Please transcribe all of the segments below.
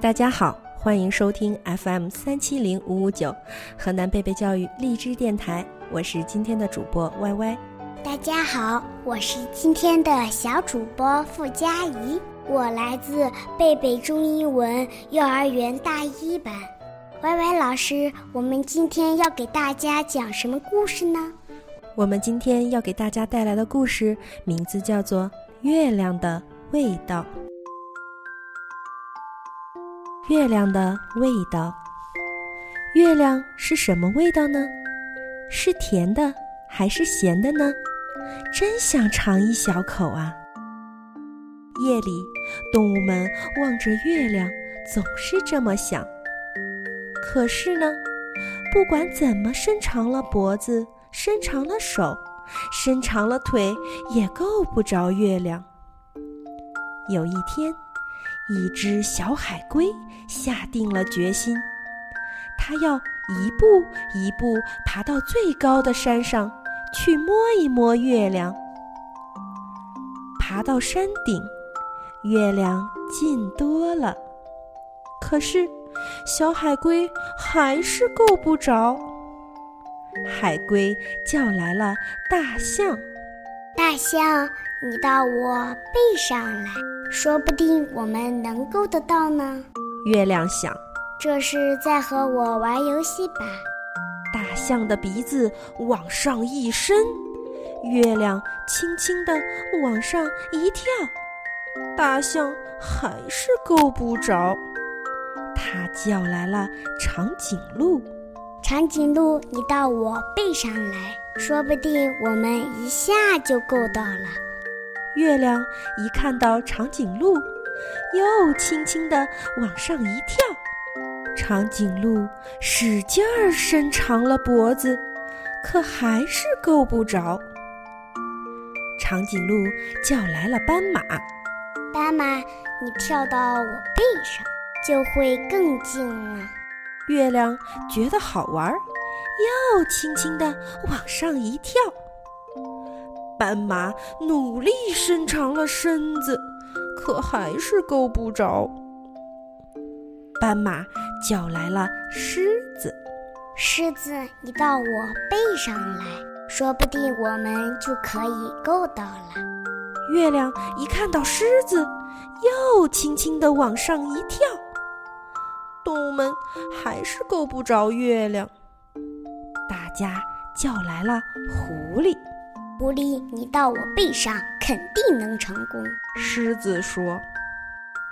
大家好，欢迎收听 FM 三七零五五九河南贝贝教育荔枝电台，我是今天的主播歪歪。大家好，我是今天的小主播付佳怡，我来自贝贝中英文幼儿园大一班。歪歪老师，我们今天要给大家讲什么故事呢？我们今天要给大家带来的故事名字叫做《月亮的味道》。月亮的味道，月亮是什么味道呢？是甜的还是咸的呢？真想尝一小口啊！夜里，动物们望着月亮，总是这么想。可是呢，不管怎么伸长了脖子，伸长了手，伸长了腿，也够不着月亮。有一天。一只小海龟下定了决心，它要一步一步爬到最高的山上去摸一摸月亮。爬到山顶，月亮近多了，可是小海龟还是够不着。海龟叫来了大象：“大象，你到我背上来。”说不定我们能够得到呢。月亮想：“这是在和我玩游戏吧？”大象的鼻子往上一伸，月亮轻轻地往上一跳，大象还是够不着。他叫来了长颈鹿：“长颈鹿，你到我背上来，说不定我们一下就够到了。”月亮一看到长颈鹿，又轻轻地往上一跳。长颈鹿使劲儿伸长了脖子，可还是够不着。长颈鹿叫来了斑马：“斑马，你跳到我背上，就会更近了。”月亮觉得好玩，又轻轻地往上一跳。斑马努力伸长了身子，可还是够不着。斑马叫来了狮子：“狮子，你到我背上来，说不定我们就可以够到了。”月亮一看到狮子，又轻轻地往上一跳。动物们还是够不着月亮，大家叫来了狐狸。狐狸，你到我背上，肯定能成功。狮子说：“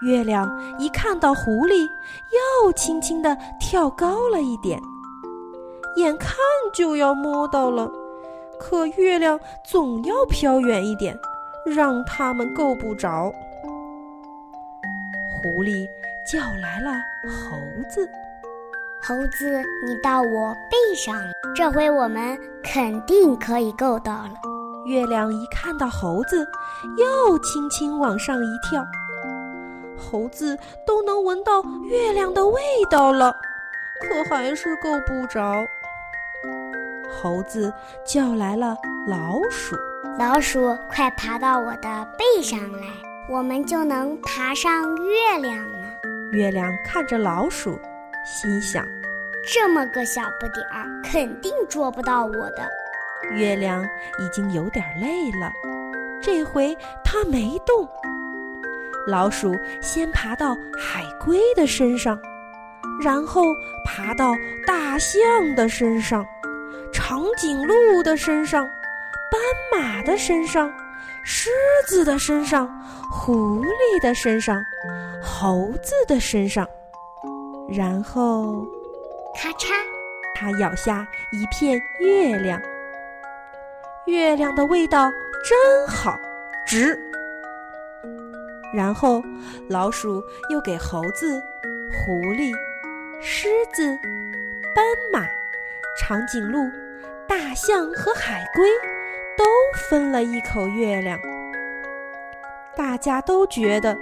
月亮一看到狐狸，又轻轻地跳高了一点，眼看就要摸到了，可月亮总要飘远一点，让他们够不着。”狐狸叫来了猴子：“猴子，你到我背上，这回我们肯定可以够到了。”月亮一看到猴子，又轻轻往上一跳。猴子都能闻到月亮的味道了，可还是够不着。猴子叫来了老鼠：“老鼠，快爬到我的背上来，我们就能爬上月亮了。”月亮看着老鼠，心想：“这么个小不点儿，肯定捉不到我的。”月亮已经有点累了，这回它没动。老鼠先爬到海龟的身上，然后爬到大象的身上、长颈鹿的身上、斑马的身上、狮子的身上、狐狸的身上、猴子的身上，然后，咔嚓，它咬下一片月亮。月亮的味道真好，值。然后，老鼠又给猴子、狐狸、狮子、斑马、长颈鹿、大象和海龟都分了一口月亮。大家都觉得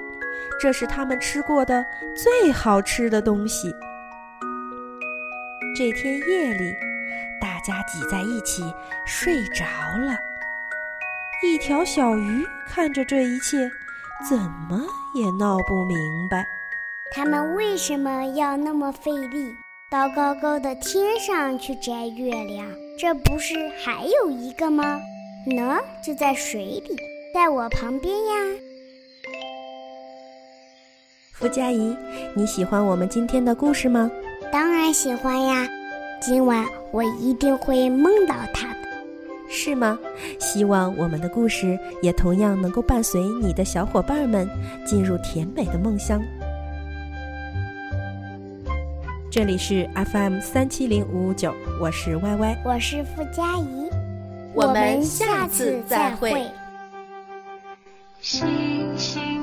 这是他们吃过的最好吃的东西。这天夜里。大家挤在一起睡着了。一条小鱼看着这一切，怎么也闹不明白。他们为什么要那么费力，到高高的天上去摘月亮？这不是还有一个吗？呢，就在水里，在我旁边呀。傅佳怡，你喜欢我们今天的故事吗？当然喜欢呀，今晚我一定会梦到他的。是吗？希望我们的故事也同样能够伴随你的小伙伴们进入甜美的梦乡。这里是 FM 三七零五五九，我是歪歪，我是付佳怡，我们下次再会。是。